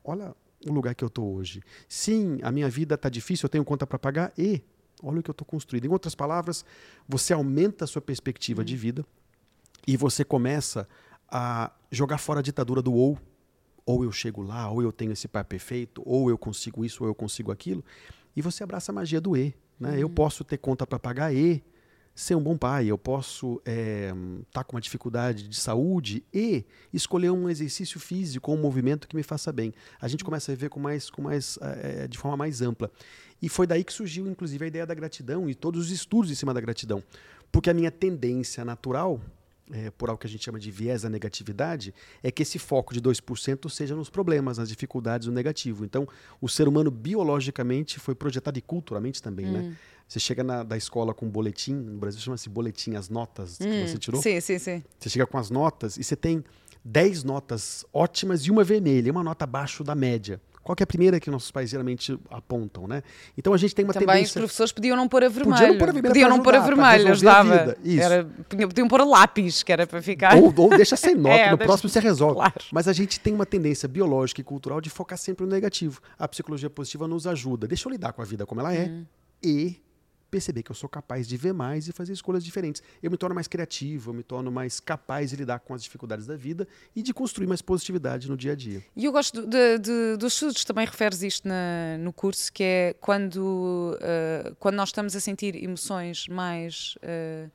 olha o lugar que eu estou hoje. Sim, a minha vida está difícil, eu tenho conta para pagar e olha o que eu estou construindo. Em outras palavras, você aumenta a sua perspectiva uhum. de vida e você começa a jogar fora a ditadura do ou. Ou eu chego lá, ou eu tenho esse pai perfeito, ou eu consigo isso, ou eu consigo aquilo. E você abraça a magia do E. Né? Uhum. Eu posso ter conta para pagar e ser um bom pai, eu posso estar é, tá com uma dificuldade de saúde e escolher um exercício físico ou um movimento que me faça bem. A gente começa a viver com mais, com mais, é, de forma mais ampla. E foi daí que surgiu, inclusive, a ideia da gratidão e todos os estudos em cima da gratidão. Porque a minha tendência natural é, por algo que a gente chama de viés da negatividade, é que esse foco de 2% seja nos problemas, nas dificuldades, no negativo. Então, o ser humano biologicamente foi projetado e culturalmente também, né? hum. né? Você chega na, da escola com um boletim, no Brasil chama-se boletim, as notas hum. que você tirou. Sim, sim, sim. Você chega com as notas e você tem 10 notas ótimas e uma vermelha, uma nota abaixo da média. Qual é a primeira que nossos pais geralmente apontam, né? Então a gente tem uma Também tendência... os professores podiam não pôr a vermelho. Podiam não pôr a vermelho, podiam não pôr a vermelho, ajudava. Era, podiam pôr a lápis, que era para ficar... Ou, ou deixa sem nota, é, no deixa... próximo você resolve. Claro. Mas a gente tem uma tendência biológica e cultural de focar sempre no negativo. A psicologia positiva nos ajuda. Deixa eu lidar com a vida como ela é hum. e perceber que eu sou capaz de ver mais e fazer escolhas diferentes. Eu me torno mais criativo, eu me torno mais capaz de lidar com as dificuldades da vida e de construir mais positividade no dia a dia. E eu gosto de, de, dos estudos, também referes isto na, no curso, que é quando, uh, quando nós estamos a sentir emoções mais uh,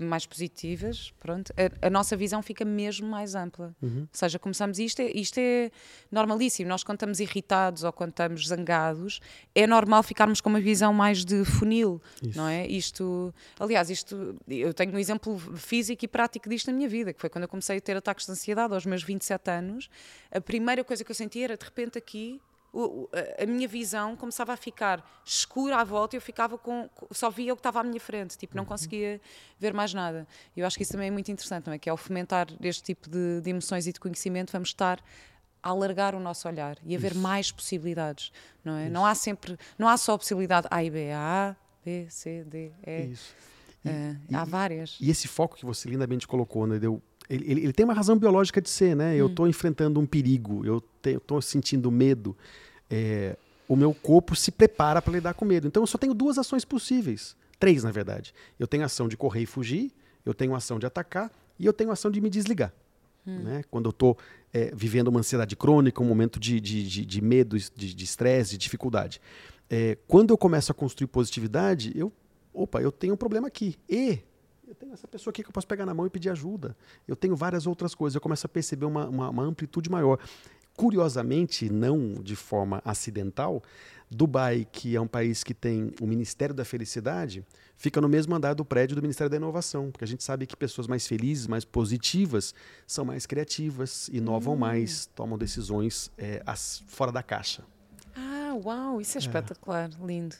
mais positivas, pronto, a, a, nossa visão fica mesmo mais ampla. Uhum. Ou seja, começamos isto, é, isto é normalíssimo. Nós quando estamos irritados ou quando estamos zangados, é normal ficarmos com uma visão mais de funil, Isso. não é? Isto, aliás, isto, eu tenho um exemplo físico e prático disto na minha vida, que foi quando eu comecei a ter ataques de ansiedade aos meus 27 anos. A primeira coisa que eu senti era de repente aqui a minha visão começava a ficar escura à volta e eu ficava com só via o que estava à minha frente tipo não uhum. conseguia ver mais nada eu acho que isso também é muito interessante não é que ao fomentar este tipo de, de emoções e de conhecimento vamos estar a alargar o nosso olhar e a ver mais possibilidades não é isso. não há sempre não há só a possibilidade A e B A B C D E isso. E, uh, e, há várias e esse foco que você lindamente colocou né deu ele, ele, ele, tem uma razão biológica de ser, né? Hum. Eu estou enfrentando um perigo, eu estou sentindo medo. É, o meu corpo se prepara para lidar com medo. Então eu só tenho duas ações possíveis. Três, na verdade. Eu tenho a ação de correr e fugir, eu tenho a ação de atacar e eu tenho a ação de me desligar. Hum. Né? Quando eu estou é, vivendo uma ansiedade crônica, um momento de, de, de, de medo, de estresse, de, de, dificuldade. É, quando eu começo a construir positividade, eu, opa, eu tenho um problema aqui. E eu tenho essa pessoa aqui que eu posso pegar na mão e pedir ajuda. Eu tenho várias outras coisas. Eu começo a perceber uma, uma, uma amplitude maior. curiosamente, não de forma acidental, Dubai, que é um país que tem o Ministério da Felicidade, fica no mesmo andar do prédio do Ministério da Inovação, porque a gente sabe que pessoas mais felizes, mais positivas, são mais criativas, inovam hum. mais, tomam decisões é, as, fora da caixa. Ah, uau, isso é, é. espetacular, lindo.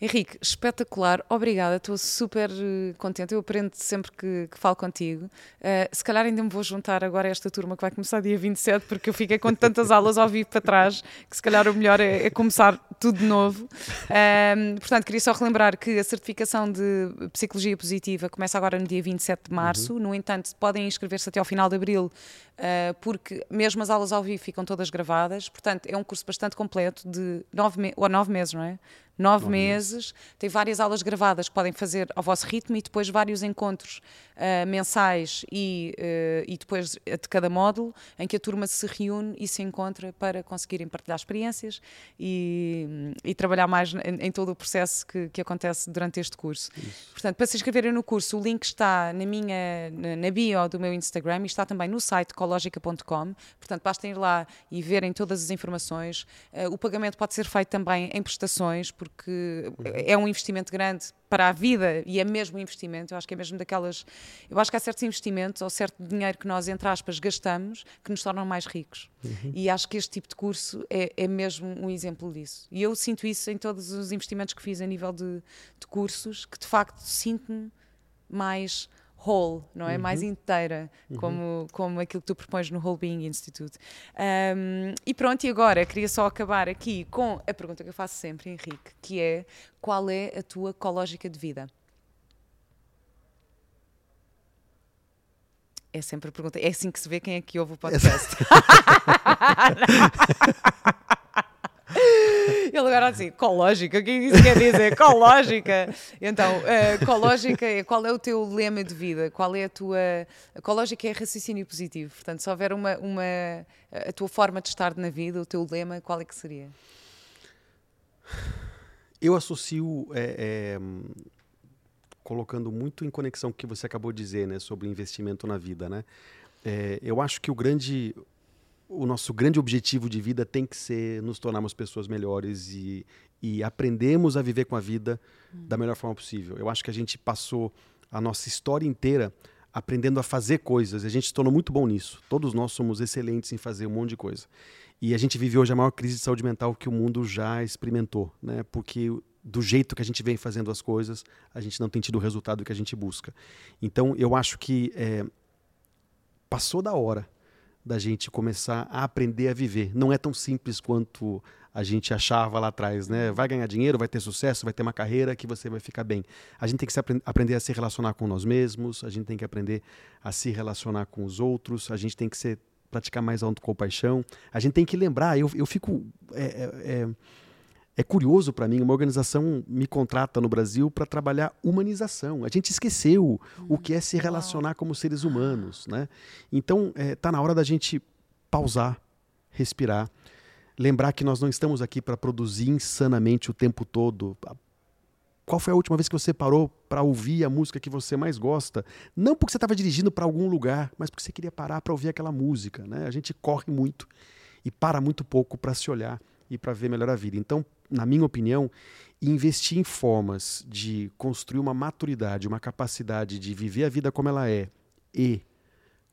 Henrique, espetacular, obrigada, estou super eh, contente. Eu aprendo sempre que, que falo contigo. Uh, se calhar ainda me vou juntar agora a esta turma que vai começar dia 27, porque eu fiquei com tantas aulas ao vivo para trás que se calhar o melhor é, é começar tudo de novo. Um, portanto, queria só relembrar que a certificação de Psicologia Positiva começa agora no dia 27 de março. Uhum. No entanto, podem inscrever-se até ao final de abril, uh, porque mesmo as aulas ao vivo ficam todas gravadas. Portanto, é um curso bastante completo de nove, ou nove meses, não é? Nove, meses, tem várias aulas gravadas que podem fazer ao vosso ritmo e depois vários encontros uh, mensais e, uh, e depois de cada módulo em que a turma se reúne e se encontra para conseguirem partilhar experiências e, e trabalhar mais em, em, todo o processo que, que acontece durante este curso. Isso. Portanto, para se inscreverem no curso, o link está na minha na, bio do meu Instagram e está também no site cologica.com. Portanto, basta ir lá e verem todas as informações. Uh, o pagamento pode ser feito também em prestações, porque uhum. é um investimento grande para a vida e é mesmo um investimento. Eu acho que é mesmo daquelas. Eu acho que há certos investimentos ou certo dinheiro que nós, entre aspas, gastamos que nos tornam mais ricos. Uhum. E acho que este tipo de curso é, é mesmo um exemplo disso. E eu sinto isso em todos os investimentos que fiz a nível de, de cursos, que de facto sinto-me mais whole, não é? Uhum. Mais inteira, uhum. como, como aquilo que tu propões no Whole Being Institute. Um, e pronto, e agora queria só acabar aqui com a pergunta que eu faço sempre, Henrique, que é qual é a tua ecológica de vida? É sempre a pergunta. É assim que se vê quem é que ouve o podcast. Ele agora assim, ecológica, o que isso quer dizer? Ecológica. Então, uh, ecológica é qual é o teu lema de vida? Qual é a tua. Ecológica é raciocínio positivo. Portanto, se houver uma, uma. a tua forma de estar na vida, o teu lema, qual é que seria? Eu associo. É, é, colocando muito em conexão com o que você acabou de dizer, né, sobre investimento na vida, né? É, eu acho que o grande, o nosso grande objetivo de vida tem que ser nos tornarmos pessoas melhores e, e aprendermos a viver com a vida da melhor forma possível. Eu acho que a gente passou a nossa história inteira aprendendo a fazer coisas. E a gente se tornou muito bom nisso. Todos nós somos excelentes em fazer um monte de coisa. E a gente vive hoje a maior crise de saúde mental que o mundo já experimentou, né? Porque do jeito que a gente vem fazendo as coisas, a gente não tem tido o resultado que a gente busca. Então, eu acho que é, passou da hora da gente começar a aprender a viver. Não é tão simples quanto a gente achava lá atrás, né? Vai ganhar dinheiro, vai ter sucesso, vai ter uma carreira que você vai ficar bem. A gente tem que aprend aprender a se relacionar com nós mesmos, a gente tem que aprender a se relacionar com os outros, a gente tem que ser, praticar mais autocompaixão, a gente tem que lembrar, eu, eu fico... É, é, é é curioso para mim, uma organização me contrata no Brasil para trabalhar humanização. A gente esqueceu o que é se relacionar como seres humanos, né? Então, está é, tá na hora da gente pausar, respirar, lembrar que nós não estamos aqui para produzir insanamente o tempo todo. Qual foi a última vez que você parou para ouvir a música que você mais gosta? Não porque você estava dirigindo para algum lugar, mas porque você queria parar para ouvir aquela música, né? A gente corre muito e para muito pouco para se olhar e para ver melhor a vida. Então, na minha opinião, investir em formas de construir uma maturidade, uma capacidade de viver a vida como ela é e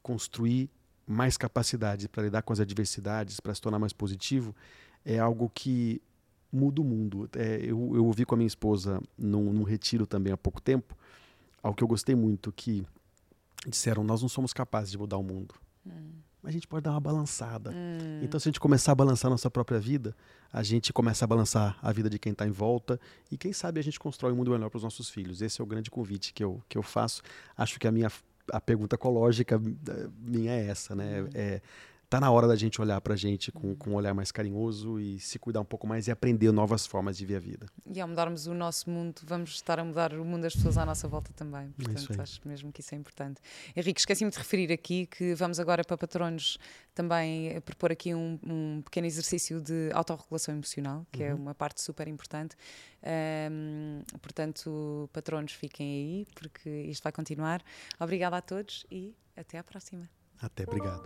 construir mais capacidade para lidar com as adversidades, para se tornar mais positivo, é algo que muda o mundo. É, eu, eu ouvi com a minha esposa num, num retiro também há pouco tempo, algo que eu gostei muito, que disseram, nós não somos capazes de mudar o mundo. Hum a gente pode dar uma balançada. Hum. Então, se a gente começar a balançar a nossa própria vida, a gente começa a balançar a vida de quem está em volta e, quem sabe, a gente constrói um mundo melhor para os nossos filhos. Esse é o grande convite que eu, que eu faço. Acho que a minha a pergunta ecológica eh, minha é essa, né? Hum. É, tá na hora da gente olhar para a gente com, com um olhar mais carinhoso e se cuidar um pouco mais e aprender novas formas de ver a vida. E ao mudarmos o nosso mundo, vamos estar a mudar o mundo das pessoas à nossa volta também. Portanto, é acho mesmo que isso é importante. Henrique, esqueci-me de referir aqui que vamos agora para patronos também propor aqui um, um pequeno exercício de autorregulação emocional, que é uhum. é uma parte super importante. Um, portanto, patronos, fiquem aí, porque isto vai continuar. Obrigada a todos e até à próxima. Até, obrigado.